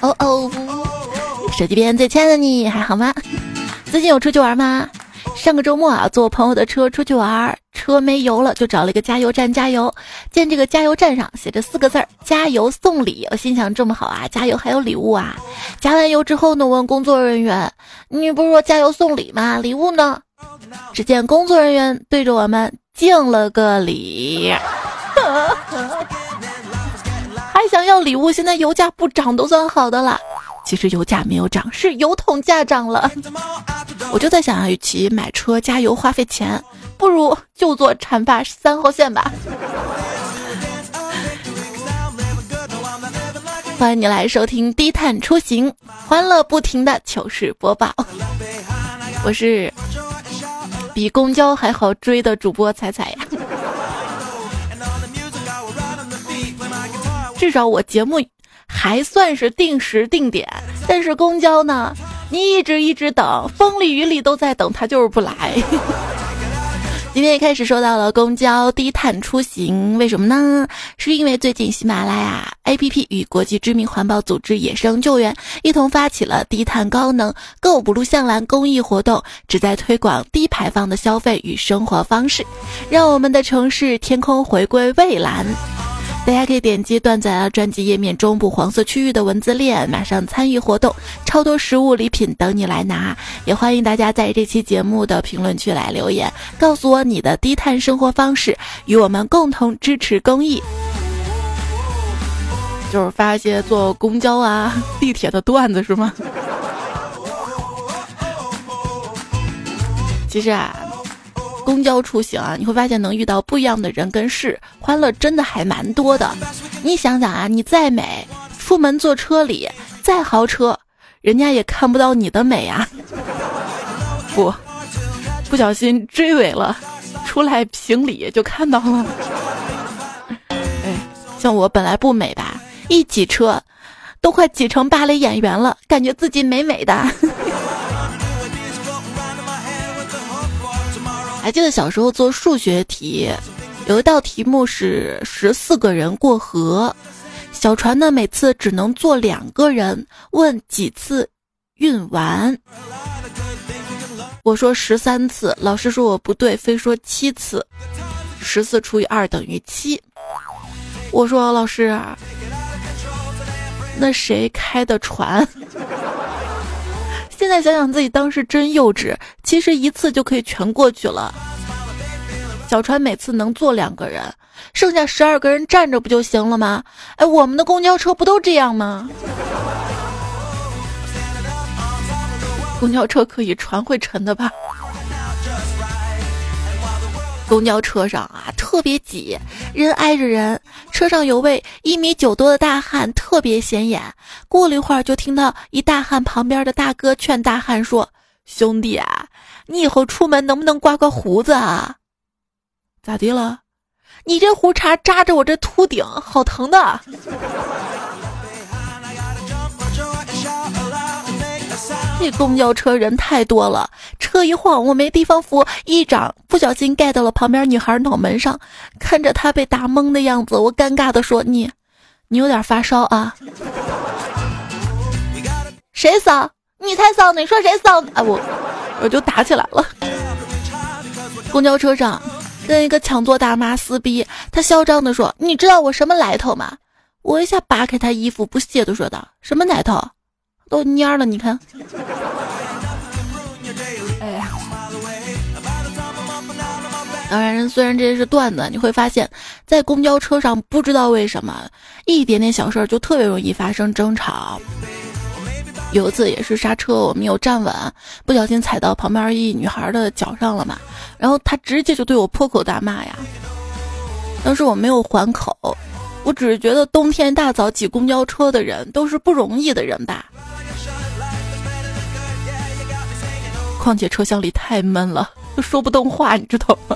哦哦，手机边最亲爱的你还好吗？最近有出去玩吗？上个周末啊，坐我朋友的车出去玩，车没油了，就找了一个加油站加油。见这个加油站上写着四个字儿“加油送礼”，我心想这么好啊，加油还有礼物啊！加完油之后呢，问工作人员：“你不是说加油送礼吗？礼物呢？”只见工作人员对着我们敬了个礼，还想要礼物？现在油价不涨都算好的了。其实油价没有涨，是油桶价涨了。我就在想啊，与其买车加油花费钱，不如就坐浐灞三号线吧。欢迎你来收听低碳出行，欢乐不停的糗事播报。我是比公交还好追的主播彩彩呀。至少我节目。还算是定时定点，但是公交呢，你一直一直等，风里雨里都在等，他就是不来。今天一开始说到了公交低碳出行，为什么呢？是因为最近喜马拉雅 APP 与国际知名环保组织野生救援一同发起了低碳高能 Go 不录向蓝公益活动，旨在推广低排放的消费与生活方式，让我们的城市天空回归蔚蓝。大家可以点击段子啊专辑页面中部黄色区域的文字链，马上参与活动，超多实物礼品等你来拿。也欢迎大家在这期节目的评论区来留言，告诉我你的低碳生活方式，与我们共同支持公益。就是发一些坐公交啊、地铁的段子是吗？其实啊。公交出行啊，你会发现能遇到不一样的人跟事，欢乐真的还蛮多的。你想想啊，你再美，出门坐车里再豪车，人家也看不到你的美啊。不，不小心追尾了，出来评理就看到了。哎，像我本来不美吧，一挤车，都快挤成芭蕾演员了，感觉自己美美的。还记得小时候做数学题，有一道题目是十四个人过河，小船呢每次只能坐两个人，问几次运完？我说十三次，老师说我不对，非说七次。十四除以二等于七。我说老师，那谁开的船？想想自己当时真幼稚，其实一次就可以全过去了。小船每次能坐两个人，剩下十二个人站着不就行了吗？哎，我们的公交车不都这样吗？公交车可以，船会沉的吧？公交车上啊，特别挤，人挨着人。车上有位一米九多的大汉，特别显眼。过了一会儿，就听到一大汉旁边的大哥劝大汉说：“兄弟啊，你以后出门能不能刮刮胡子啊？咋的了？你这胡茬扎着我这秃顶，好疼的。”这公交车人太多了，车一晃，我没地方扶，一掌不小心盖到了旁边女孩脑门上。看着她被打懵的样子，我尴尬的说：“你，你有点发烧啊？”谁骚？你才骚呢！你说谁骚？啊我，我就打起来了。公交车上跟一个抢座大妈撕逼，她嚣张的说：“你知道我什么来头吗？”我一下扒开她衣服，不屑的说道：“什么来头？”都蔫了，你看。哎呀，当然，虽然这些是段子，你会发现在公交车上，不知道为什么一点点小事儿就特别容易发生争吵。有一次也是刹车，我没有站稳，不小心踩到旁边一女孩的脚上了嘛，然后她直接就对我破口大骂呀。当时我没有还口，我只是觉得冬天大早挤公交车的人都是不容易的人吧。况且车厢里太闷了，都说不动话，你知道吗？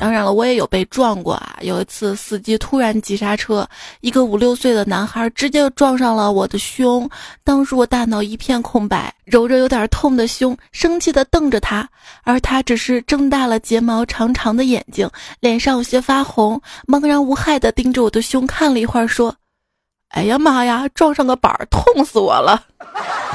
当然了，我也有被撞过啊。有一次，司机突然急刹车，一个五六岁的男孩直接撞上了我的胸，当时我大脑一片空白，揉着有点痛的胸，生气的瞪着他，而他只是睁大了睫毛长长的眼睛，脸上有些发红，茫然无害的盯着我的胸看了一会儿，说：“哎呀妈呀，撞上个板儿，痛死我了。”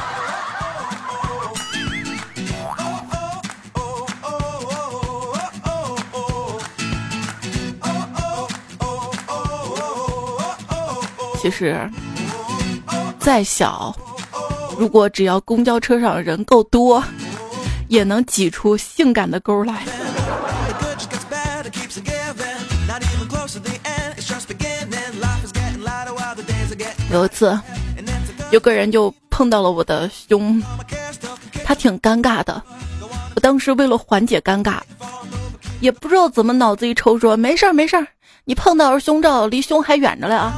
其实，再小，如果只要公交车上人够多，也能挤出性感的沟来。有一次，有个人就碰到了我的胸，他挺尴尬的。我当时为了缓解尴尬，也不知道怎么脑子一抽说：“没事儿，没事儿，你碰到是胸罩，离胸还远着嘞啊。”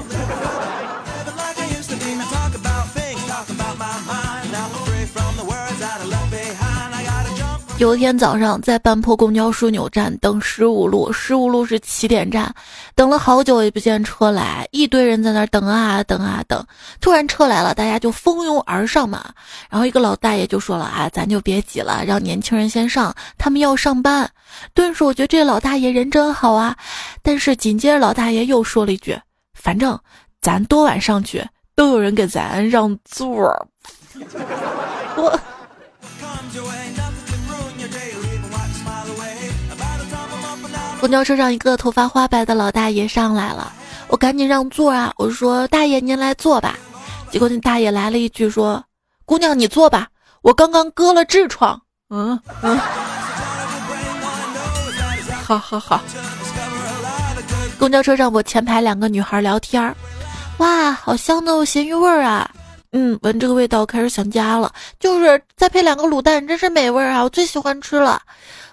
有一天早上，在半坡公交枢纽站等十五路，十五路是起点站，等了好久也不见车来，一堆人在那儿等啊等啊等。突然车来了，大家就蜂拥而上嘛。然后一个老大爷就说了啊，咱就别挤了，让年轻人先上，他们要上班。顿时我觉得这老大爷人真好啊。但是紧接着老大爷又说了一句，反正咱多晚上去，都有人给咱让座。我。公交车上，一个头发花白的老大爷上来了，我赶紧让座啊！我说：“大爷，您来坐吧。”结果那大爷来了一句说：“姑娘，你坐吧，我刚刚割了痔疮。”嗯嗯，好好好。公交车上，我前排两个女孩聊天儿，哇，好香的咸鱼味儿啊！嗯，闻这个味道开始想家了，就是再配两个卤蛋，真是美味啊！我最喜欢吃了，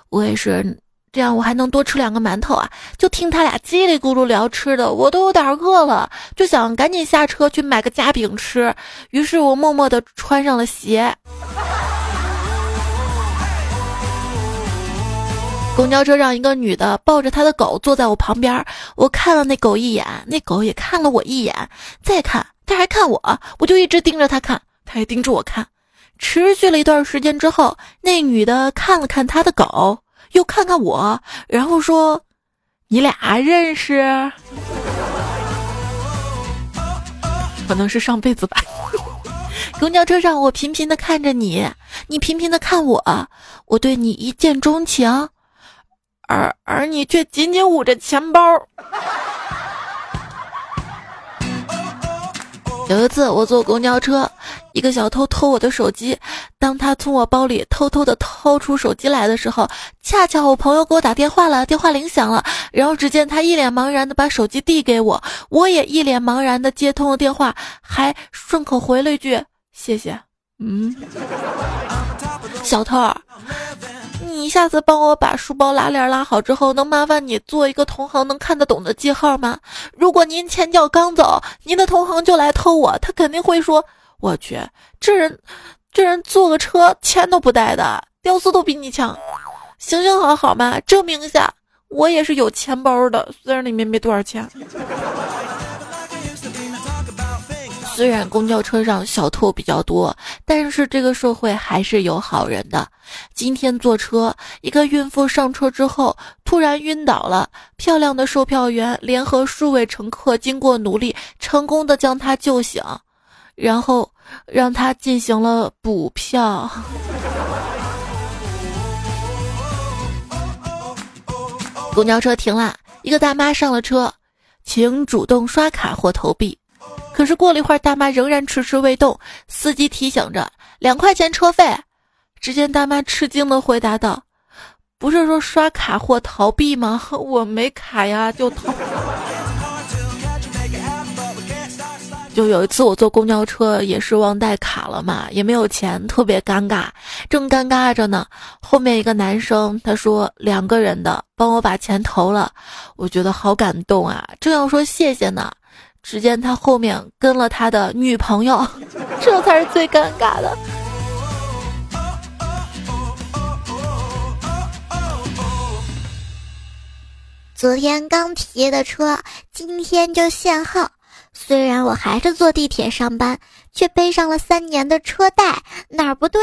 我也是。这样我还能多吃两个馒头啊！就听他俩叽里咕噜聊吃的，我都有点饿了，就想赶紧下车去买个夹饼吃。于是我默默地穿上了鞋。公交车上，一个女的抱着她的狗坐在我旁边，我看了那狗一眼，那狗也看了我一眼，再看，它还看我，我就一直盯着它看，它也盯着我看。持续了一段时间之后，那女的看了看她的狗。又看看我，然后说：“你俩认识？可能是上辈子吧。”公交车上，我频频的看着你，你频频的看我，我对你一见钟情，而而你却紧紧捂着钱包。有一次，我坐公交车。一个小偷偷我的手机，当他从我包里偷偷的掏出手机来的时候，恰巧我朋友给我打电话了，电话铃响了，然后只见他一脸茫然的把手机递给我，我也一脸茫然的接通了电话，还顺口回了一句谢谢。嗯，小偷，你下次帮我把书包拉链拉好之后，能麻烦你做一个同行能看得懂的记号吗？如果您前脚刚走，您的同行就来偷我，他肯定会说。我去，这人，这人坐个车钱都不带的，屌丝都比你强，行行好好嘛，证明一下，我也是有钱包的，虽然里面没多少钱。虽然公交车上小偷比较多，但是这个社会还是有好人的。今天坐车，一个孕妇上车之后突然晕倒了，漂亮的售票员联合数位乘客，经过努力，成功的将她救醒。然后让他进行了补票。公交车停了，一个大妈上了车，请主动刷卡或投币。可是过了一会儿，大妈仍然迟迟未动。司机提醒着：“两块钱车费。”只见大妈吃惊的回答道：“不是说刷卡或逃避吗？我没卡呀，就逃。”就有一次我坐公交车也是忘带卡了嘛，也没有钱，特别尴尬。正尴尬着呢，后面一个男生他说两个人的，帮我把钱投了，我觉得好感动啊。正要说谢谢呢，只见他后面跟了他的女朋友，这才是最尴尬的。昨天刚提的车，今天就限号。虽然我还是坐地铁上班，却背上了三年的车贷，哪儿不对？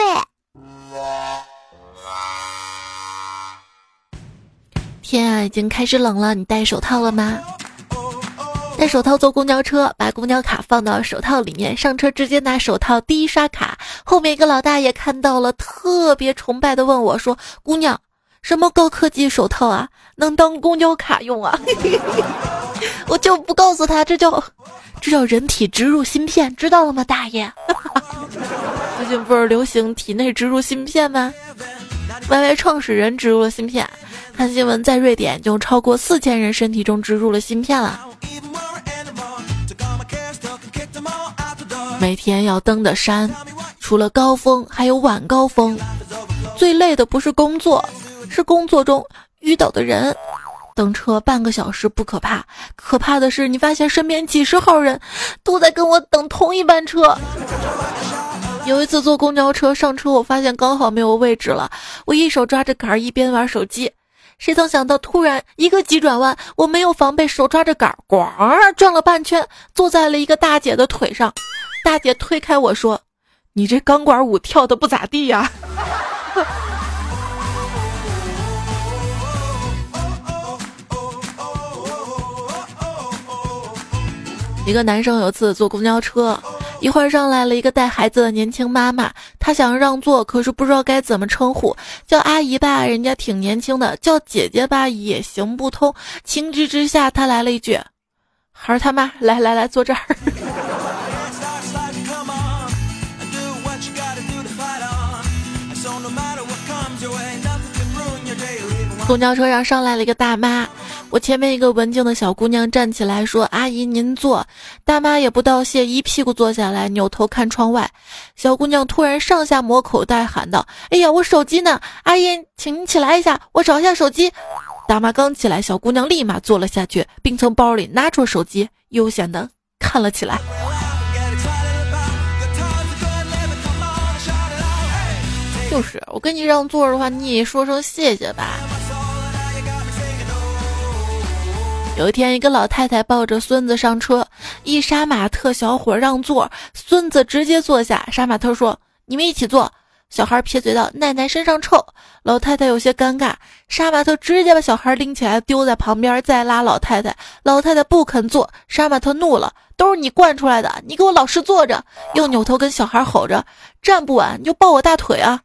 天啊，已经开始冷了，你戴手套了吗？戴手套坐公交车，把公交卡放到手套里面，上车直接拿手套第一刷卡。后面一个老大爷看到了，特别崇拜的问我说：“姑娘，什么高科技手套啊，能当公交卡用啊？” 我就不告诉他，这叫这叫人体植入芯片，知道了吗，大爷？最近不是流行体内植入芯片吗？Y Y 创始人植入了芯片，看新闻，在瑞典就超过四千人身体中植入了芯片了。每天要登的山，除了高峰，还有晚高峰。最累的不是工作，是工作中遇到的人。等车半个小时不可怕，可怕的是你发现身边几十号人都在跟我等同一班车。有一次坐公交车上车，我发现刚好没有位置了，我一手抓着杆儿一边玩手机。谁曾想到，突然一个急转弯，我没有防备，手抓着杆儿，咣转了半圈，坐在了一个大姐的腿上。大姐推开我说：“你这钢管舞跳的不咋地呀。”一个男生有次坐公交车，一会儿上来了一个带孩子的年轻妈妈，他想让座，可是不知道该怎么称呼，叫阿姨吧，人家挺年轻的；叫姐姐吧，也行不通。情急之下，他来了一句：“孩儿他妈，来来来，坐这儿。”公交车上上来了一个大妈。我前面一个文静的小姑娘站起来说：“阿姨，您坐。”大妈也不道谢，一屁股坐下来，扭头看窗外。小姑娘突然上下摸口袋，喊道：“哎呀，我手机呢？阿姨，请您起来一下，我找一下手机。”大妈刚起来，小姑娘立马坐了下去，并从包里拿出手机，悠闲的看了起来。就是我跟你让座的话，你也说声谢谢吧。有一天，一个老太太抱着孙子上车，一杀马特小伙让座，孙子直接坐下。杀马特说：“你们一起坐。”小孩撇嘴道：“奶奶身上臭。”老太太有些尴尬，杀马特直接把小孩拎起来丢在旁边，再拉老太太。老太太不肯坐，杀马特怒了：“都是你惯出来的，你给我老实坐着！”又扭头跟小孩吼着：“站不稳你就抱我大腿啊！”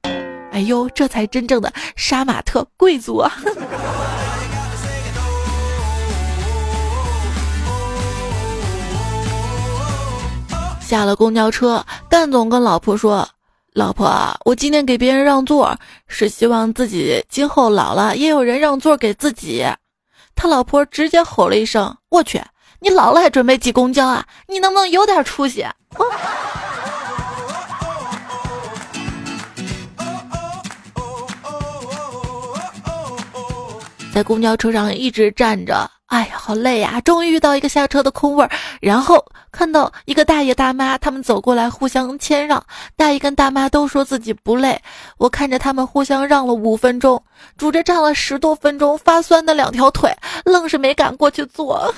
哎呦，这才真正的杀马特贵族啊！下了公交车，干总跟老婆说：“老婆，我今天给别人让座，是希望自己今后老了也有人让座给自己。”他老婆直接吼了一声：“我去，你老了还准备挤公交啊？你能不能有点出息？”在公交车上一直站着。哎呀，好累呀！终于遇到一个下车的空位儿，然后看到一个大爷大妈，他们走过来互相谦让。大爷跟大妈都说自己不累，我看着他们互相让了五分钟，拄着站了十多分钟，发酸的两条腿，愣是没敢过去坐。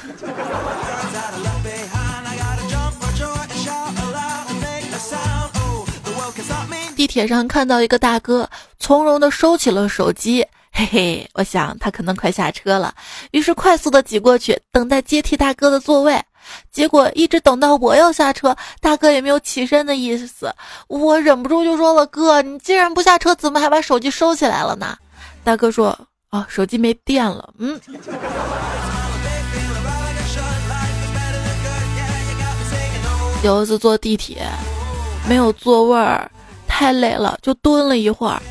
地铁上看到一个大哥，从容的收起了手机。嘿嘿，我想他可能快下车了，于是快速的挤过去，等待接替大哥的座位。结果一直等到我要下车，大哥也没有起身的意思。我忍不住就说了：“哥，你既然不下车，怎么还把手机收起来了呢？”大哥说：“哦，手机没电了。”嗯。有一次坐地铁，没有座位儿，太累了，就蹲了一会儿。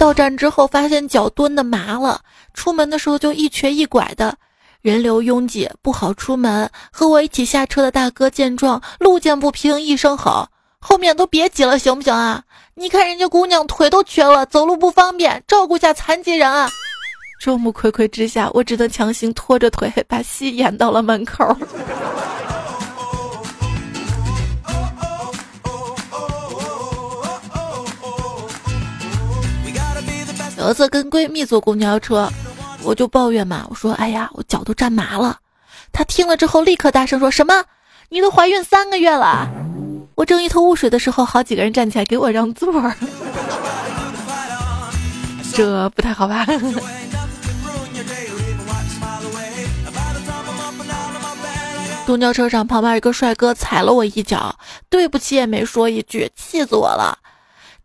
到站之后，发现脚蹲的麻了，出门的时候就一瘸一拐的，人流拥挤，不好出门。和我一起下车的大哥见状，路见不平一声吼：“后面都别挤了，行不行啊？你看人家姑娘腿都瘸了，走路不方便，照顾下残疾人啊！”众目睽睽之下，我只能强行拖着腿把戏演到了门口。有一次跟闺蜜坐公交车，我就抱怨嘛，我说：“哎呀，我脚都站麻了。”他听了之后立刻大声说什么：“你都怀孕三个月了！”我正一头雾水的时候，好几个人站起来给我让座儿，这不太好吧？公交车上旁边一个帅哥踩了我一脚，对不起也没说一句，气死我了。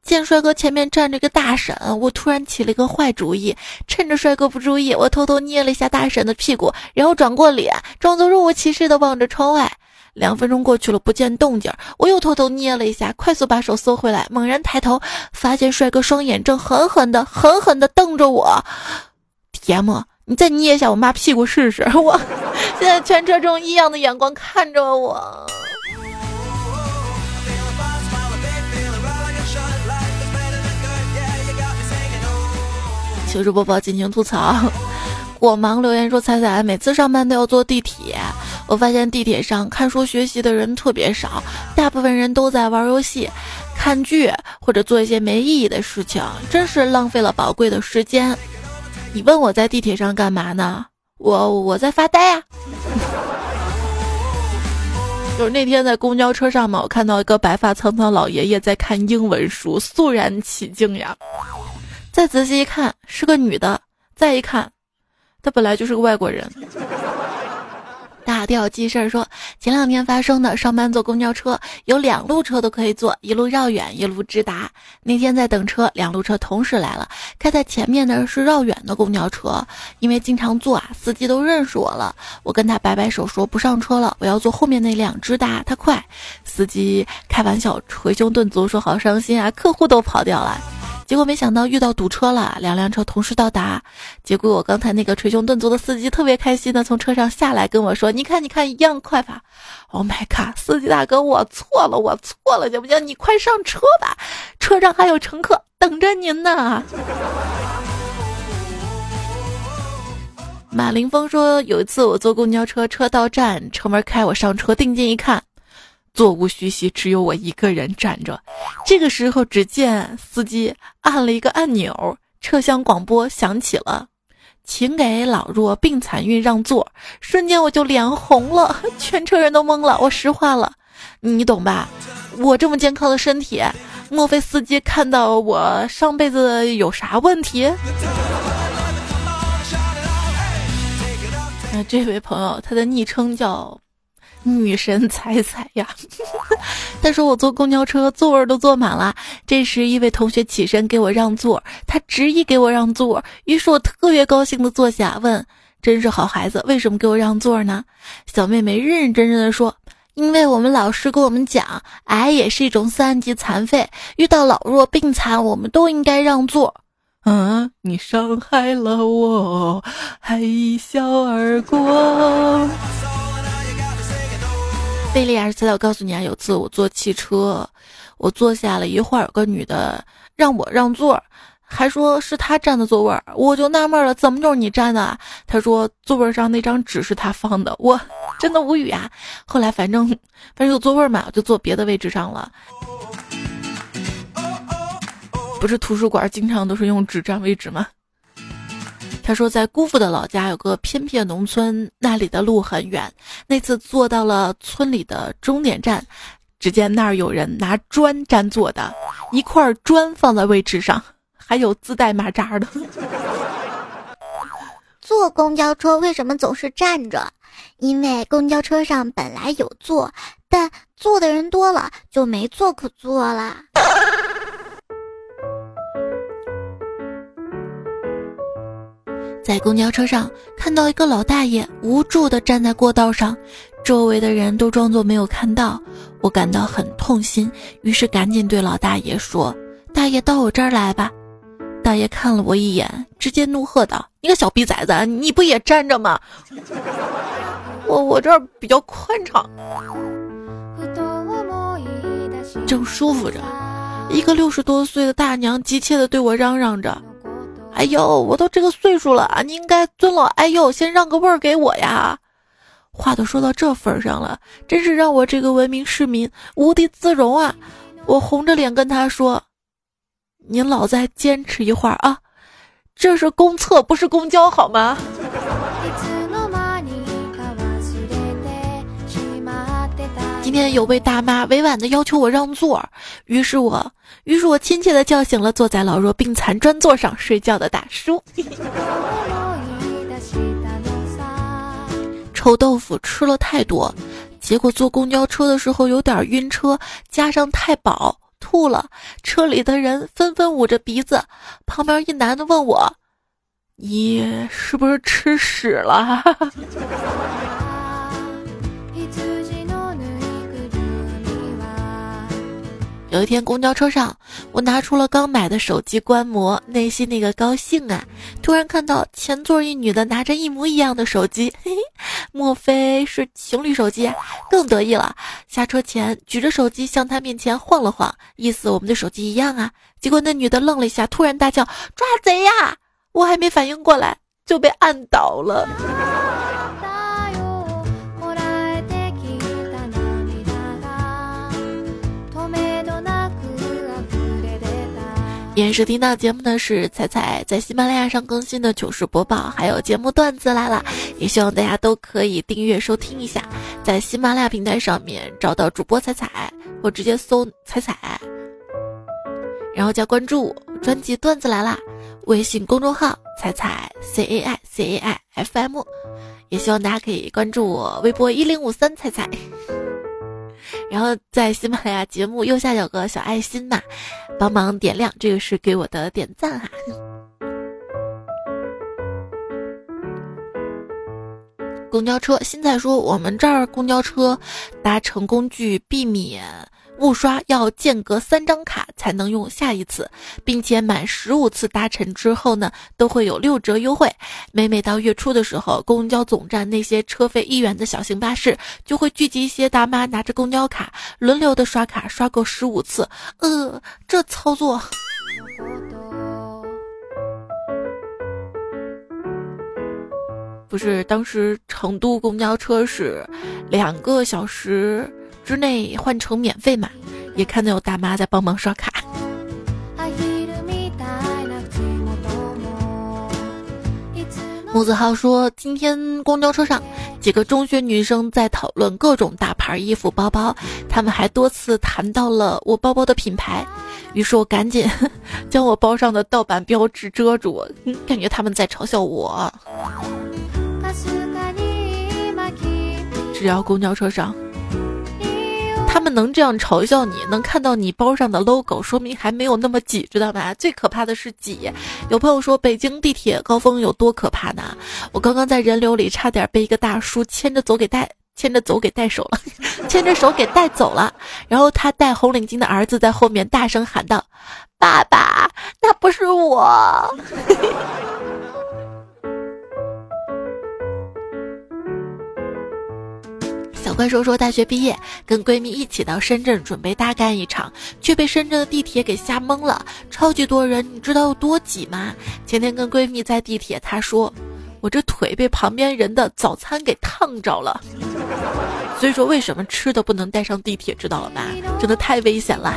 见帅哥前面站着个大婶，我突然起了一个坏主意，趁着帅哥不注意，我偷偷捏了一下大婶的屁股，然后转过脸，装作若无其事的望着窗外。两分钟过去了，不见动静，我又偷偷捏了一下，快速把手缩回来，猛然抬头，发现帅哥双眼正狠狠的、狠狠的瞪着我。铁木，你再捏一下我妈屁股试试！我现在全车中异样的眼光看着我。糗事播报，进行吐槽。我忙留言说：“彩彩每次上班都要坐地铁，我发现地铁上看书学习的人特别少，大部分人都在玩游戏、看剧或者做一些没意义的事情，真是浪费了宝贵的时间。”你问我在地铁上干嘛呢？我我在发呆啊。就是那天在公交车上嘛，我看到一个白发苍苍老爷爷在看英文书，肃然起敬呀。再仔细一看，是个女的；再一看。她本来就是个外国人。大调记事儿说，前两天发生的，上班坐公交车，有两路车都可以坐，一路绕远，一路直达。那天在等车，两路车同时来了，开在前面的是绕远的公交车，因为经常坐啊，司机都认识我了。我跟他摆摆手说不上车了，我要坐后面那辆直达，他快。司机开玩笑，捶胸顿足说好伤心啊，客户都跑掉了。结果没想到遇到堵车了，两辆车同时到达。结果我刚才那个捶胸顿足的司机特别开心的从车上下来跟我说：“你看，你看，一样快吧！”Oh my god，司机大哥，我错了，我错了，行不行？你快上车吧，车上还有乘客等着您呢。马凌峰说，有一次我坐公交车，车到站，车门开，我上车，定睛一看。座无虚席，只有我一个人站着。这个时候，只见司机按了一个按钮，车厢广播响起了：“请给老弱病残孕让座。”瞬间我就脸红了，全车人都懵了。我实话了，你懂吧？我这么健康的身体，莫非司机看到我上辈子有啥问题？那这位朋友，他的昵称叫。女神彩彩呀，他说我坐公交车座位都坐满了。这时一位同学起身给我让座，他执意给我让座，于是我特别高兴的坐下，问：“真是好孩子，为什么给我让座呢？”小妹妹认认真真的说：“因为我们老师跟我们讲，癌也是一种三级残废，遇到老弱病残，我们都应该让座。”嗯，你伤害了我，还一笑而过。贝利亚斯，我告诉你啊，有次我坐汽车，我坐下了一会儿，有个女的让我让座，还说是她占的座位，我就纳闷了，怎么就是你占的？她说座位上那张纸是她放的，我真的无语啊。后来反正反正有座位嘛，我就坐别的位置上了。不是图书馆经常都是用纸占位置吗？他说，在姑父的老家有个偏僻农村，那里的路很远。那次坐到了村里的终点站，只见那儿有人拿砖占座的，一块砖放在位置上，还有自带马扎的。坐公交车为什么总是站着？因为公交车上本来有座，但坐的人多了，就没座可坐了。在公交车上看到一个老大爷无助地站在过道上，周围的人都装作没有看到，我感到很痛心，于是赶紧对老大爷说：“大爷到我这儿来吧。”大爷看了我一眼，直接怒喝道：“你个小逼崽子，你不也站着吗？我我这儿比较宽敞，正舒服着。”一个六十多岁的大娘急切地对我嚷嚷着。哎呦，我都这个岁数了啊，你应该尊老爱幼，先让个位儿给我呀！话都说到这份上了，真是让我这个文明市民无地自容啊！我红着脸跟他说：“您老再坚持一会儿啊，这是公厕，不是公交，好吗？今天有位大妈委婉的要求我让座，于是我，于是我亲切的叫醒了坐在老弱病残专座上睡觉的大叔。臭豆腐吃了太多，结果坐公交车的时候有点晕车，加上太饱吐了。车里的人纷纷捂着鼻子，旁边一男的问我：“你是不是吃屎了？” 有一天公交车上，我拿出了刚买的手机观摩，内心那个高兴啊！突然看到前座一女的拿着一模一样的手机，嘿嘿，莫非是情侣手机？更得意了。下车前举着手机向她面前晃了晃，意思我们的手机一样啊。结果那女的愣了一下，突然大叫：“抓贼呀！”我还没反应过来，就被按倒了。也是听到节目的是彩彩在喜马拉雅上更新的糗事播报，还有节目段子来了，也希望大家都可以订阅收听一下，在喜马拉雅平台上面找到主播彩彩，或直接搜彩彩，然后加关注，专辑段子来啦，微信公众号彩彩 C A I C A I F M，也希望大家可以关注我微博一零五三彩彩。然后在喜马拉雅节目右下角有个小爱心嘛，帮忙点亮，这个是给我的点赞哈。公交车，新在说我们这儿公交车搭乘工具避免。误刷要间隔三张卡才能用下一次，并且满十五次搭乘之后呢，都会有六折优惠。每每到月初的时候，公交总站那些车费一元的小型巴士就会聚集一些大妈拿着公交卡轮流的刷卡，刷够十五次。呃，这操作，不是当时成都公交车是两个小时。之内换成免费码，也看到有大妈在帮忙刷卡。木子浩说：“今天公交车上，几个中学女生在讨论各种大牌衣服、包包，她们还多次谈到了我包包的品牌。于是我赶紧 将我包上的盗版标志遮住，感觉他们在嘲笑我。只要公交车上。”他们能这样嘲笑你，能看到你包上的 logo，说明还没有那么挤，知道吧？最可怕的是挤。有朋友说北京地铁高峰有多可怕呢？我刚刚在人流里差点被一个大叔牵着走给带，牵着走给带手了，牵着手给带走了。然后他戴红领巾的儿子在后面大声喊道：“爸爸，那不是我。” 小怪兽说：“大学毕业，跟闺蜜一起到深圳准备大干一场，却被深圳的地铁给吓懵了，超级多人，你知道有多挤吗？前天跟闺蜜在地铁，她说我这腿被旁边人的早餐给烫着了。所以说，为什么吃的不能带上地铁，知道了吧？真的太危险了。”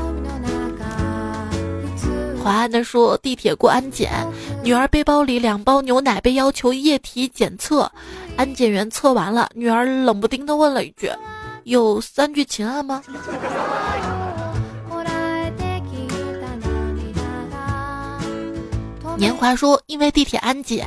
华安的说：“地铁过安检，女儿背包里两包牛奶被要求液体检测。”安检员测完了，女儿冷不丁的问了一句：“有三聚氰胺吗？”年华说：“因为地铁安检，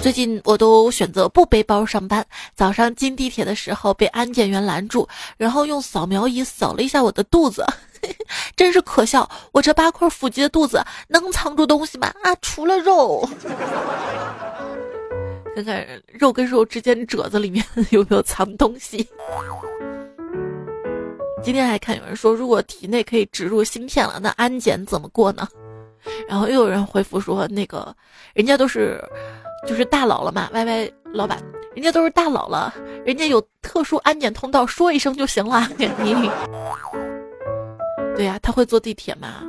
最近我都选择不背包上班。早上进地铁的时候被安检员拦住，然后用扫描仪扫了一下我的肚子，真是可笑！我这八块腹肌的肚子能藏住东西吗？啊，除了肉。”看看肉跟肉之间褶子里面 有没有藏东西。今天还看有人说，如果体内可以植入芯片了，那安检怎么过呢？然后又有人回复说，那个人家都是就是大佬了嘛，Y Y 老板，人家都是大佬了，人家有特殊安检通道，说一声就行了。对呀，他会坐地铁吗？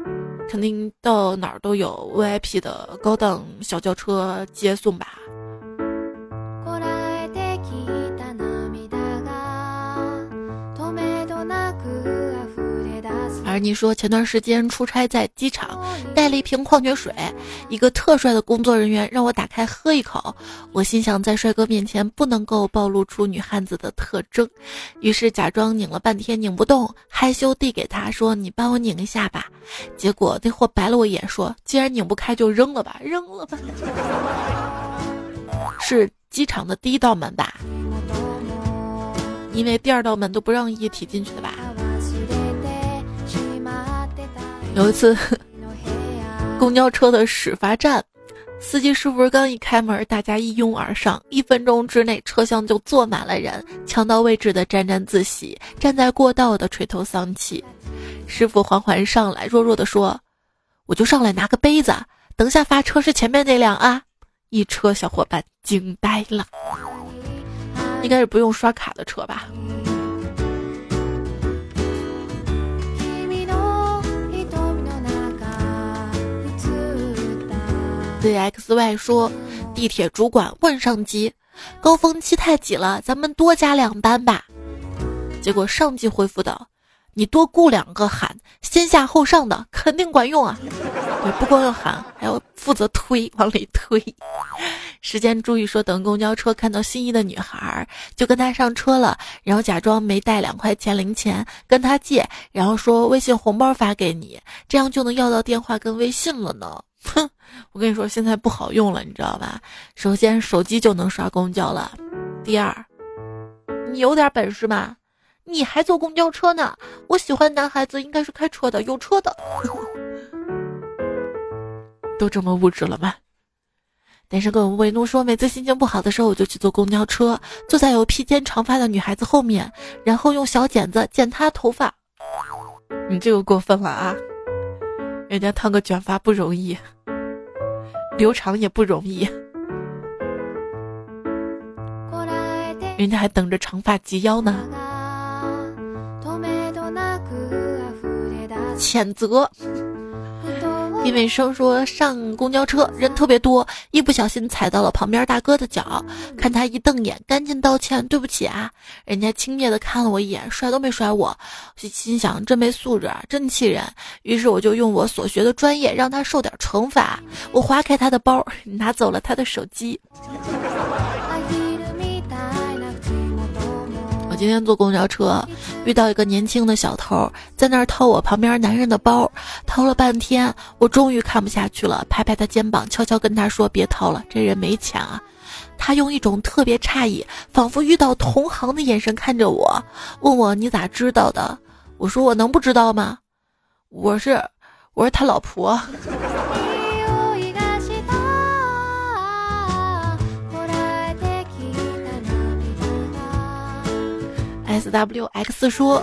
肯定到哪儿都有 VIP 的高档小轿车接送吧。而你说前段时间出差在机场，带了一瓶矿泉水，一个特帅的工作人员让我打开喝一口，我心想在帅哥面前不能够暴露出女汉子的特征，于是假装拧了半天拧不动，害羞递给他说：“你帮我拧一下吧。”结果那货白了我一眼说：“既然拧不开就扔了吧，扔了吧。”是机场的第一道门吧？因为第二道门都不让液体进去的吧？有一次，公交车的始发站，司机师傅刚一开门，大家一拥而上，一分钟之内车厢就坐满了人，抢到位置的沾沾自喜，站在过道的垂头丧气。师傅缓缓上来，弱弱的说：“我就上来拿个杯子，等下发车是前面那辆啊。”一车小伙伴惊呆了，应该是不用刷卡的车吧。Zxy 说：“地铁主管问上级，高峰期太挤了，咱们多加两班吧。”结果上级回复道：“你多雇两个喊先下后上的，肯定管用啊！对，不光要喊，还要负责推，往里推。”时间注意说，等公交车看到心仪的女孩，就跟她上车了，然后假装没带两块钱零钱跟她借，然后说微信红包发给你，这样就能要到电话跟微信了呢。哼，我跟你说，现在不好用了，你知道吧？首先，手机就能刷公交了。第二，你有点本事吗？你还坐公交车呢？我喜欢男孩子应该是开车的，有车的。都这么物质了吗？单身狗为怒说，每次心情不好的时候，我就去坐公交车，坐在有披肩长发的女孩子后面，然后用小剪子剪她头发。你这个过分了啊！人家烫个卷发不容易，留长也不容易，人家还等着长发及腰呢。谴责。李美生说：“上公交车人特别多，一不小心踩到了旁边大哥的脚，看他一瞪眼，赶紧道歉，对不起啊。人家轻蔑的看了我一眼，甩都没甩我，心想真没素质，真气人。于是我就用我所学的专业，让他受点惩罚。我划开他的包，拿走了他的手机。”我今天坐公交车，遇到一个年轻的小偷，在那儿掏我旁边男人的包，掏了半天，我终于看不下去了，拍拍他肩膀，悄悄跟他说：“别掏了，这人没钱啊。”他用一种特别诧异，仿佛遇到同行的眼神看着我，问我：“你咋知道的？”我说：“我能不知道吗？我是，我是他老婆。” S W X 说，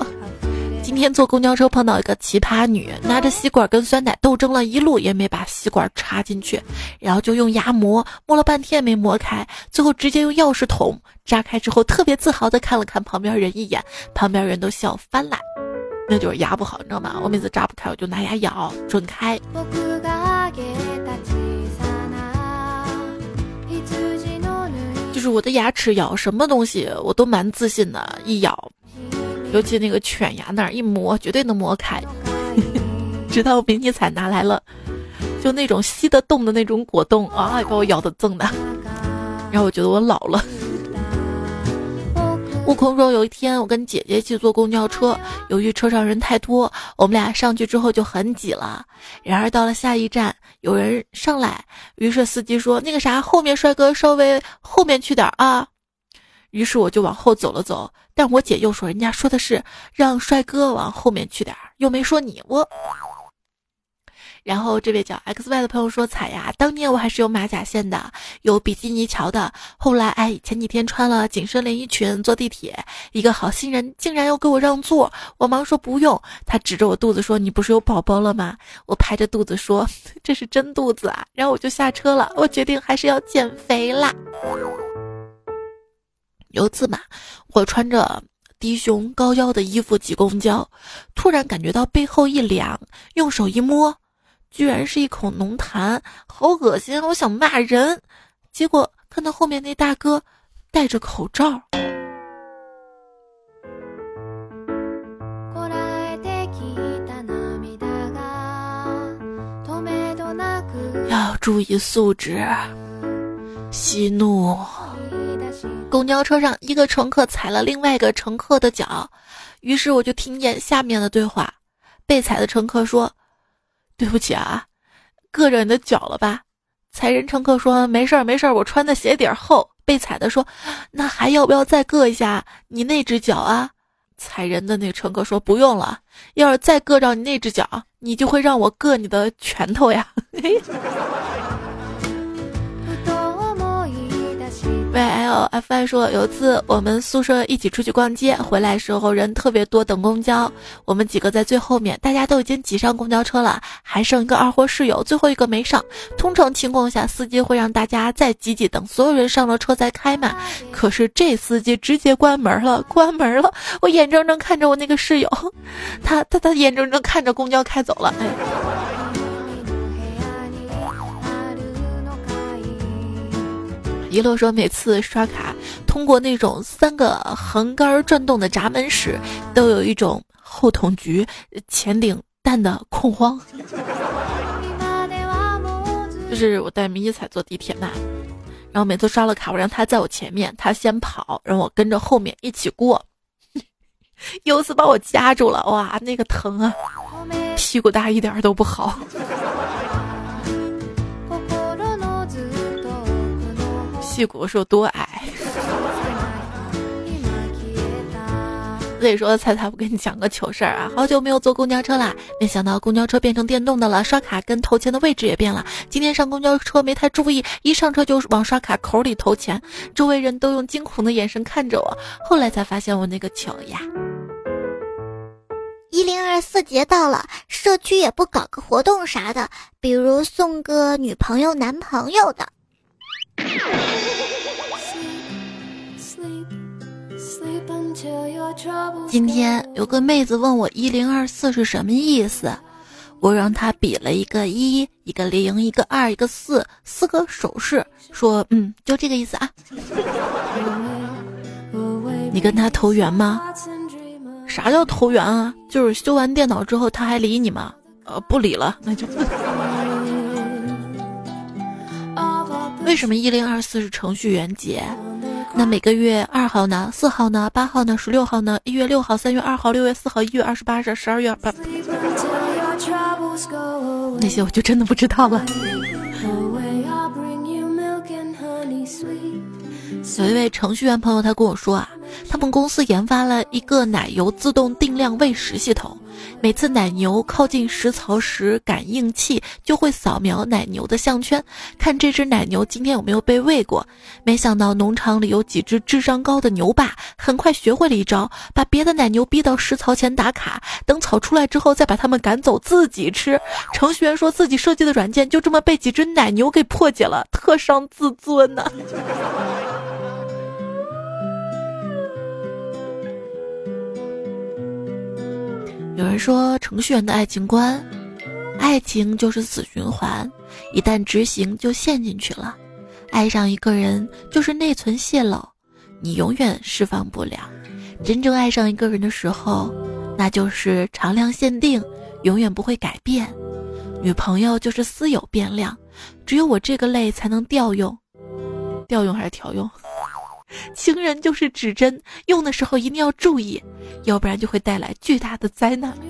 今天坐公交车碰到一个奇葩女，拿着吸管跟酸奶斗争了一路，也没把吸管插进去，然后就用牙磨，磨了半天没磨开，最后直接用钥匙捅扎开之后，特别自豪的看了看旁边人一眼，旁边人都笑翻了，那就是牙不好，你知道吗？我每次扎不开，我就拿牙咬，准开。就是我的牙齿咬什么东西，我都蛮自信的。一咬，尤其那个犬牙那儿一磨，绝对能磨开。直到迷你彩拿来了，就那种吸得动的那种果冻啊，把我咬的锃的。然后我觉得我老了。悟空说：“有一天，我跟姐姐一起坐公交车，由于车上人太多，我们俩上去之后就很挤了。然而到了下一站，有人上来，于是司机说：‘那个啥，后面帅哥稍微后面去点啊。’于是我就往后走了走，但我姐又说，人家说的是让帅哥往后面去点又没说你我。”然后这位叫 X Y 的朋友说：“彩呀，当年我还是有马甲线的，有比基尼桥的。后来，哎，前几天穿了紧身连衣裙坐地铁，一个好心人竟然要给我让座，我忙说不用。他指着我肚子说：‘你不是有宝宝了吗？’我拍着肚子说：‘ 这是真肚子啊。’然后我就下车了。我决定还是要减肥啦。有次嘛，我穿着低胸高腰的衣服挤公交，突然感觉到背后一凉，用手一摸。”居然是一口浓痰好恶心我想骂人。结果看到后面那大哥戴着口罩。要注意素质。息怒。公交车上一个乘客踩了另外一个乘客的脚于是我就听见下面的对话。被踩的乘客说对不起啊，硌着你的脚了吧？”踩人乘客说：“没事儿，没事儿，我穿的鞋底厚。”被踩的说：“那还要不要再硌一下你那只脚啊？”踩人的那乘客说：“不用了，要是再硌着你那只脚，你就会让我硌你的拳头呀。嘿 ”YLFI 说：“有次我们宿舍一起出去逛街，回来时候人特别多，等公交，我们几个在最后面，大家都已经挤上公交车了，还剩一个二货室友，最后一个没上。通常情况下，司机会让大家再挤挤，等所有人上了车再开嘛。可是这司机直接关门了，关门了，我眼睁睁看着我那个室友，他他他眼睁睁看着公交开走了，哎。”一乐说，每次刷卡通过那种三个横杆转动的闸门时，都有一种后筒局前顶蛋的恐慌。就是我带迷彩坐地铁嘛，然后每次刷了卡，我让他在我前面，他先跑，让我跟着后面一起过。有次把我夹住了，哇，那个疼啊！屁股大一点都不好。屁股是有多矮？所以说，猜猜我跟你讲个糗事儿啊！好久没有坐公交车啦，没想到公交车变成电动的了，刷卡跟投钱的位置也变了。今天上公交车没太注意，一上车就往刷卡口里投钱，周围人都用惊恐的眼神看着我。后来才发现我那个糗呀！一零二四节到了，社区也不搞个活动啥的，比如送个女朋友、男朋友的。今天有个妹子问我一零二四是什么意思，我让她比了一个一，一个零，一个二，一个四，四个手势，说嗯，就这个意思啊。你跟他投缘吗？啥叫投缘啊？就是修完电脑之后他还理你吗？呃，不理了，那就。为什么一零二四是程序员节？那每个月二号呢？四号呢？八号呢？十六号呢？一月六号、三月二号、六月四号、一月二十八日、十二月八，那些我就真的不知道了。有一位程序员朋友，他跟我说啊，他们公司研发了一个奶油自动定量喂食系统。每次奶牛靠近食槽时，感应器就会扫描奶牛的项圈，看这只奶牛今天有没有被喂过。没想到农场里有几只智商高的牛爸，很快学会了一招，把别的奶牛逼到食槽前打卡，等草出来之后再把它们赶走，自己吃。程序员说自己设计的软件就这么被几只奶牛给破解了，特伤自尊呢。有人说，程序员的爱情观，爱情就是死循环，一旦执行就陷进去了。爱上一个人就是内存泄漏，你永远释放不了。真正爱上一个人的时候，那就是常量限定，永远不会改变。女朋友就是私有变量，只有我这个类才能调用，调用还是调用？情人就是指针，用的时候一定要注意，要不然就会带来巨大的灾难。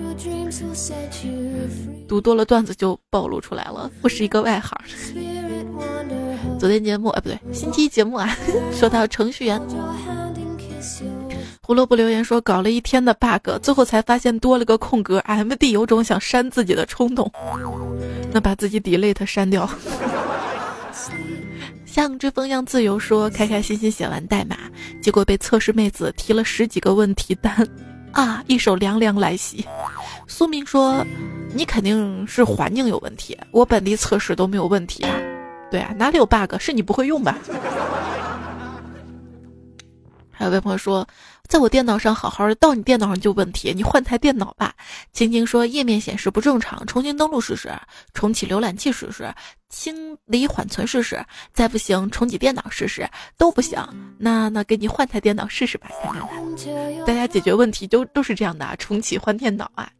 读多了段子就暴露出来了，我是一个外行。昨天节目哎，不对，星期一节目啊，说到程序员，胡萝卜留言说搞了一天的 bug，最后才发现多了个空格，MD 有种想删自己的冲动，那把自己 delete 删掉。像追风样自由说，开开心心写完代码，结果被测试妹子提了十几个问题单，啊，一手凉凉来袭。苏明说，你肯定是环境有问题，我本地测试都没有问题啊。对啊，哪里有 bug？是你不会用吧？还有位朋友说。在我电脑上好好的，到你电脑上就问题，你换台电脑吧。青青说页面显示不正常，重新登录试试，重启浏览器试试，清理缓存试试，再不行重启电脑试试，都不行，那那给你换台电脑试试吧，大家解决问题都都是这样的，重启换电脑啊。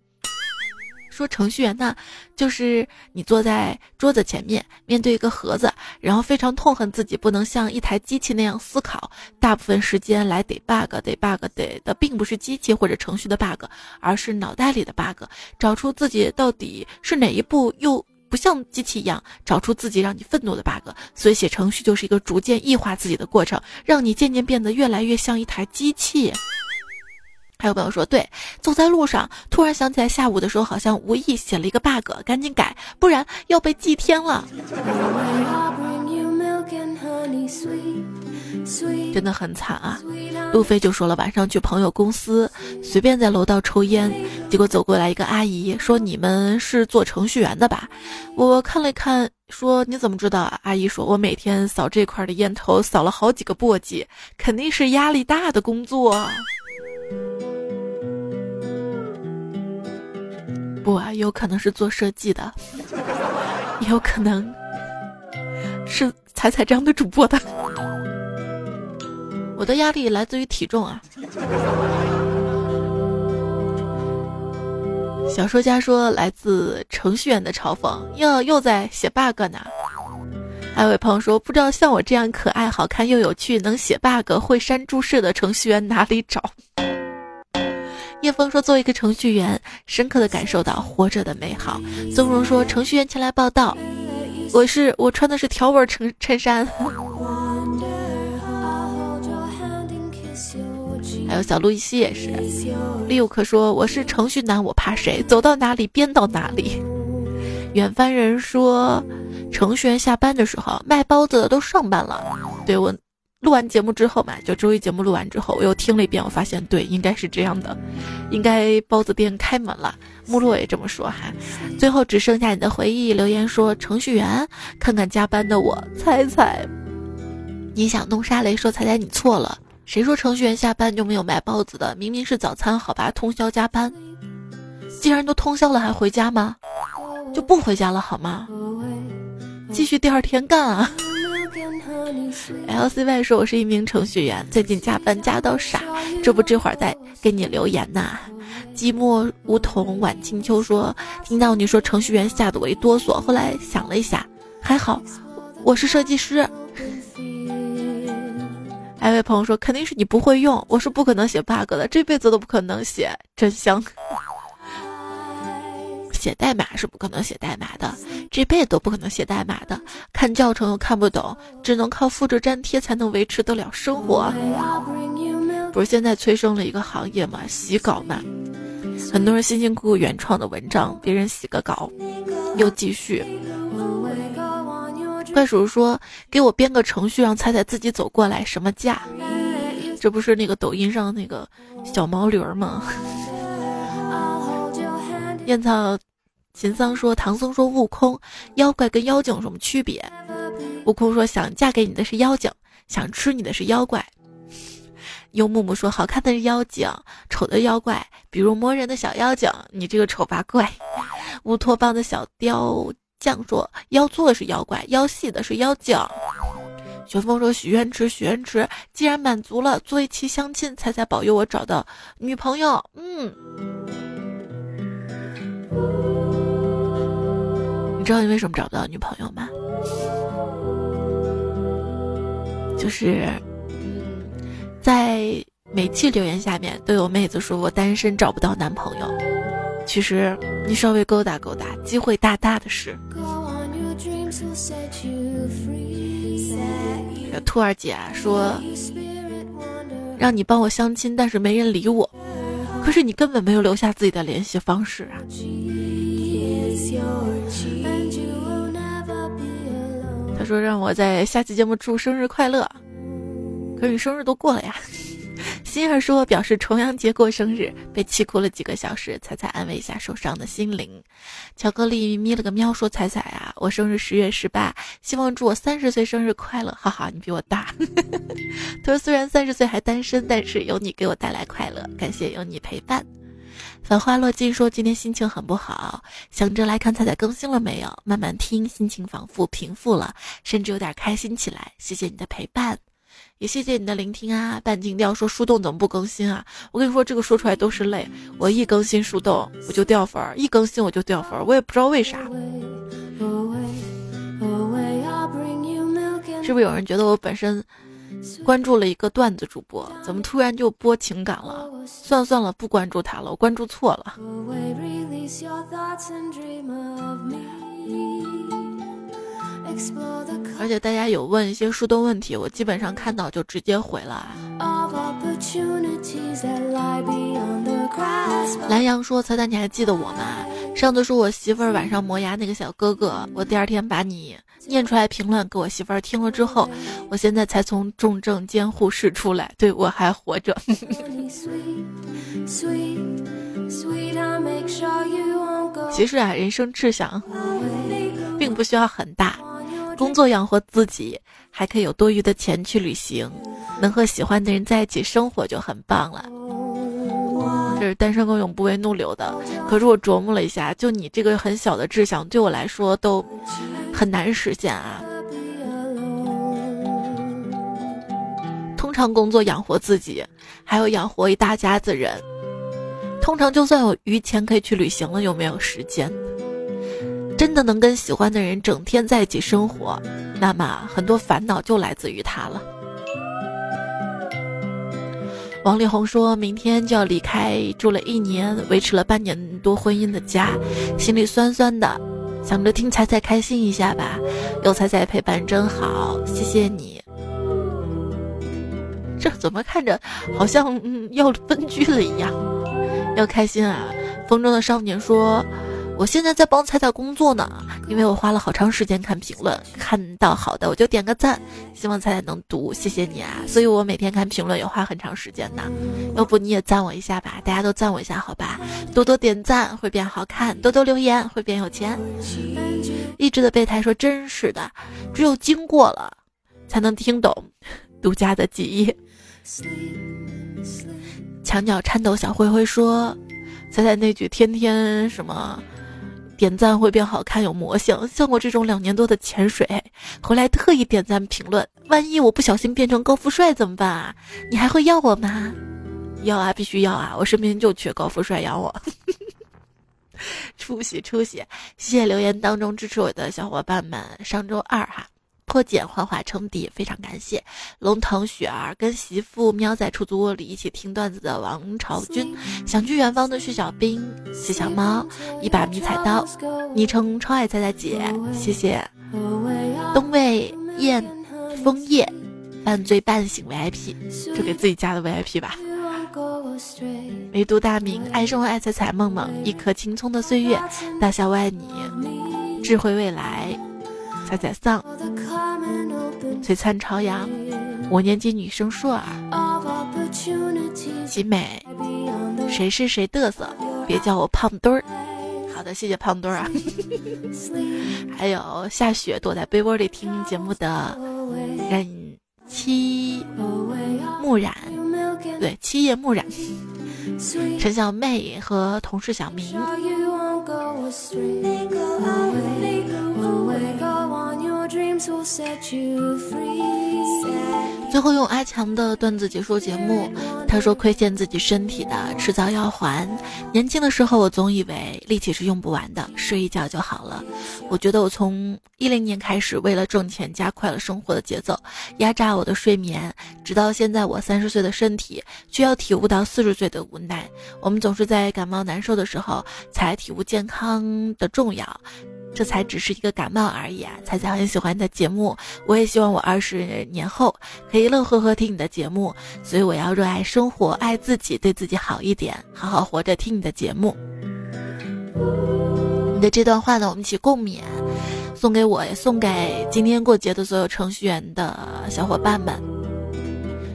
说程序员呢，就是你坐在桌子前面，面对一个盒子，然后非常痛恨自己不能像一台机器那样思考，大部分时间来得 bug 得 bug 得的，并不是机器或者程序的 bug，而是脑袋里的 bug，找出自己到底是哪一步又不像机器一样，找出自己让你愤怒的 bug。所以写程序就是一个逐渐异化自己的过程，让你渐渐变得越来越像一台机器。还有朋友说，对，走在路上，突然想起来下午的时候好像无意写了一个 bug，赶紧改，不然要被祭天了。真的很惨啊！路飞就说了，晚上去朋友公司，随便在楼道抽烟，结果走过来一个阿姨说：“你们是做程序员的吧？”我看了看，说：“你怎么知道？”阿姨说：“我每天扫这块的烟头，扫了好几个簸箕，肯定是压力大的工作。”不啊，有可能是做设计的，也有可能是彩彩这样的主播的。我的压力来自于体重啊。小说家说来自程序员的嘲讽，又又在写 bug 呢。还有位朋友说，不知道像我这样可爱、好看又有趣、能写 bug、会删注释的程序员哪里找？叶枫说：“作为一个程序员，深刻的感受到活着的美好。”宗荣说：“程序员前来报道，我是我穿的是条纹衬衬衫。”还有小路易西也是。利乌克说：“我是程序男，我怕谁？走到哪里编到哪里。”远帆人说：“程序员下班的时候，卖包子的都上班了。”对我。录完节目之后嘛，就周一节目录完之后，我又听了一遍，我发现对，应该是这样的，应该包子店开门了。目录也这么说哈。最后只剩下你的回忆留言说程序员，看看加班的我，猜猜，你想弄沙雷说猜猜你错了，谁说程序员下班就没有卖包子的？明明是早餐好吧，通宵加班。既然都通宵了，还回家吗？就不回家了好吗？继续第二天干啊。L C Y 说：“我是一名程序员，最近加班加到傻，这不这会儿在给你留言呢。”寂寞梧桐晚清秋说：“听到你说程序员，吓得我一哆嗦。后来想了一下，还好我是设计师。”还有位朋友说：“肯定是你不会用，我是不可能写 bug 的，这辈子都不可能写，真香。”写代码是不可能写代码的，这辈子都不可能写代码的。看教程又看不懂，只能靠复制粘贴才能维持得了生活。不是现在催生了一个行业嘛，洗稿嘛，很多人辛辛苦苦原创的文章，别人洗个稿，又继续。怪叔说：“给我编个程序，让彩彩自己走过来，什么价？”这不是那个抖音上那个小毛驴吗？燕草。秦桑说：“唐僧说，悟空，妖怪跟妖精有什么区别？”悟空说：“想嫁给你的是妖精，想吃你的是妖怪。”幽木木说：“好看的是妖精，丑的妖怪，比如摸人的小妖精，你这个丑八怪。”乌托邦的小雕匠说：“妖粗的是妖怪，妖细的是妖精。”旋风说：“许愿池，许愿池，既然满足了，做一期相亲，猜猜保佑我找到女朋友。”嗯。知道你为什么找不到女朋友吗？就是，在每期留言下面都有妹子说我单身找不到男朋友。其实你稍微勾搭勾搭，机会大大的是。兔儿姐说，让你帮我相亲，但是没人理我。可是你根本没有留下自己的联系方式啊。他说让我在下期节目祝生日快乐，可是你生日都过了呀。心儿说表示重阳节过生日，被气哭了几个小时，彩彩安慰一下受伤的心灵。巧克力眯了个喵说彩彩啊，我生日十月十八，希望祝我三十岁生日快乐，哈哈，你比我大。他说虽然三十岁还单身，但是有你给我带来快乐，感谢有你陪伴。繁花落尽说今天心情很不好，想着来看彩彩更新了没有，慢慢听，心情仿佛平复了，甚至有点开心起来。谢谢你的陪伴。也谢谢你的聆听啊。半径调说树洞怎么不更新啊？我跟你说，这个说出来都是泪。我一更新树洞我就掉粉儿，一更新我就掉粉儿，我也不知道为啥。是不是有人觉得我本身关注了一个段子主播，怎么突然就播情感了？算了算了，不关注他了，我关注错了。而且大家有问一些树洞问题，我基本上看到就直接回了。蓝洋说：“彩彩，你还记得我吗？上次说我媳妇儿晚上磨牙那个小哥哥，我第二天把你念出来评论给我媳妇儿听了之后，我现在才从重症监护室出来，对我还活着。其实啊，人生志向并不需要很大。”工作养活自己，还可以有多余的钱去旅行，能和喜欢的人在一起生活就很棒了。这是单身狗永不为怒流的。可是我琢磨了一下，就你这个很小的志向，对我来说都很难实现啊。通常工作养活自己，还有养活一大家子人。通常就算有余钱可以去旅行了，有没有时间？真的能跟喜欢的人整天在一起生活，那么很多烦恼就来自于他了。王力宏说明天就要离开住了一年、维持了半年多婚姻的家，心里酸酸的，想着听彩彩开心一下吧。有彩彩陪伴真好，谢谢你。这怎么看着好像要分居了一样？要开心啊！风中的少年说。我现在在帮彩彩工作呢，因为我花了好长时间看评论，看到好的我就点个赞，希望彩彩能读，谢谢你啊！所以我每天看评论也花很长时间呢，要不你也赞我一下吧，大家都赞我一下好吧，多多点赞会变好看，多多留言会变有钱。一直的备胎说真是的，只有经过了，才能听懂独家的记忆。墙角颤抖小灰灰说，彩彩那句天天什么。点赞会变好看，有魔性。像我这种两年多的潜水，回来特意点赞评论，万一我不小心变成高富帅怎么办啊？你还会要我吗？要啊，必须要啊！我身边就缺高富帅养我。出息出息！谢谢留言当中支持我的小伙伴们。上周二哈。破茧幻化成蝶，非常感谢龙腾雪儿跟媳妇喵在出租屋里一起听段子的王朝军，想去远方的徐小兵，谢小猫，一把迷彩刀，昵称超爱菜菜姐，谢谢东魏燕枫叶，半醉半醒 VIP，就给自己加的 VIP 吧。唯独大名爱生活爱彩彩梦梦，一颗青葱的岁月，大小爱你，智慧未来。彩彩丧，璀璨朝阳，我年级女生硕儿，集美，谁是谁嘚瑟？别叫我胖墩儿。好的，谢谢胖墩儿啊。还有下雪躲在被窝里听节目的任七木染，对，七叶木染，陈小妹和同事小明。最后用阿强的段子结束节目。他说：“亏欠自己身体的，迟早要还。年轻的时候，我总以为力气是用不完的，睡一觉就好了。我觉得我从一零年开始，为了挣钱，加快了生活的节奏，压榨我的睡眠，直到现在，我三十岁的身体，却要体悟到四十岁的无奈。我们总是在感冒难受的时候，才体悟健康的重要。”这才只是一个感冒而已啊！彩彩很喜欢你的节目，我也希望我二十年后可以乐呵呵听你的节目，所以我要热爱生活，爱自己，对自己好一点，好好活着，听你的节目。你的这段话呢，我们一起共勉，送给我，也送给今天过节的所有程序员的小伙伴们。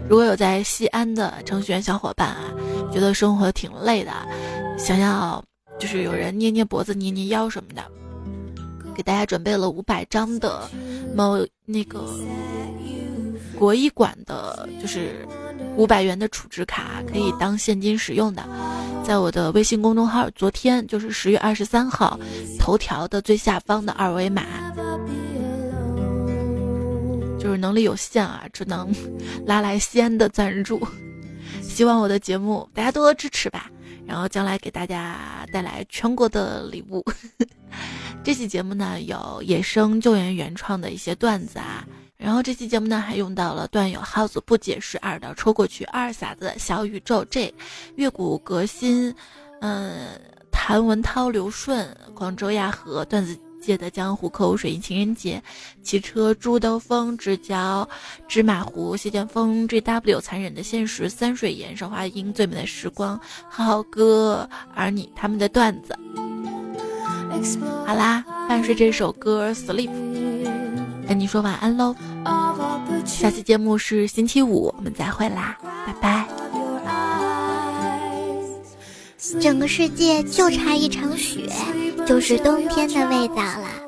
如果有在西安的程序员小伙伴啊，觉得生活挺累的，想要就是有人捏捏脖子、捏捏腰什么的。给大家准备了五百张的某那个国医馆的，就是五百元的储值卡，可以当现金使用的。在我的微信公众号，昨天就是十月二十三号，头条的最下方的二维码，就是能力有限啊，只能 拉来西安的赞助。希望我的节目大家多多支持吧，然后将来给大家带来全国的礼物。这期节目呢有野生救援原创的一些段子啊，然后这期节目呢还用到了段友耗子不解释二的抽过去二傻子小宇宙 J，月谷革新，嗯，谭文涛刘顺广州亚和段子。界的江湖口水印情人节，骑车猪兜风直角芝麻糊谢剑锋 G W 残忍的现实三水岩韶华音最美的时光浩哥而你他们的段子。好啦，伴随这首歌 Sleep，跟你说晚安喽。下期节目是星期五，我们再会啦，拜拜。整个世界就差一场雪，就是冬天的味道了。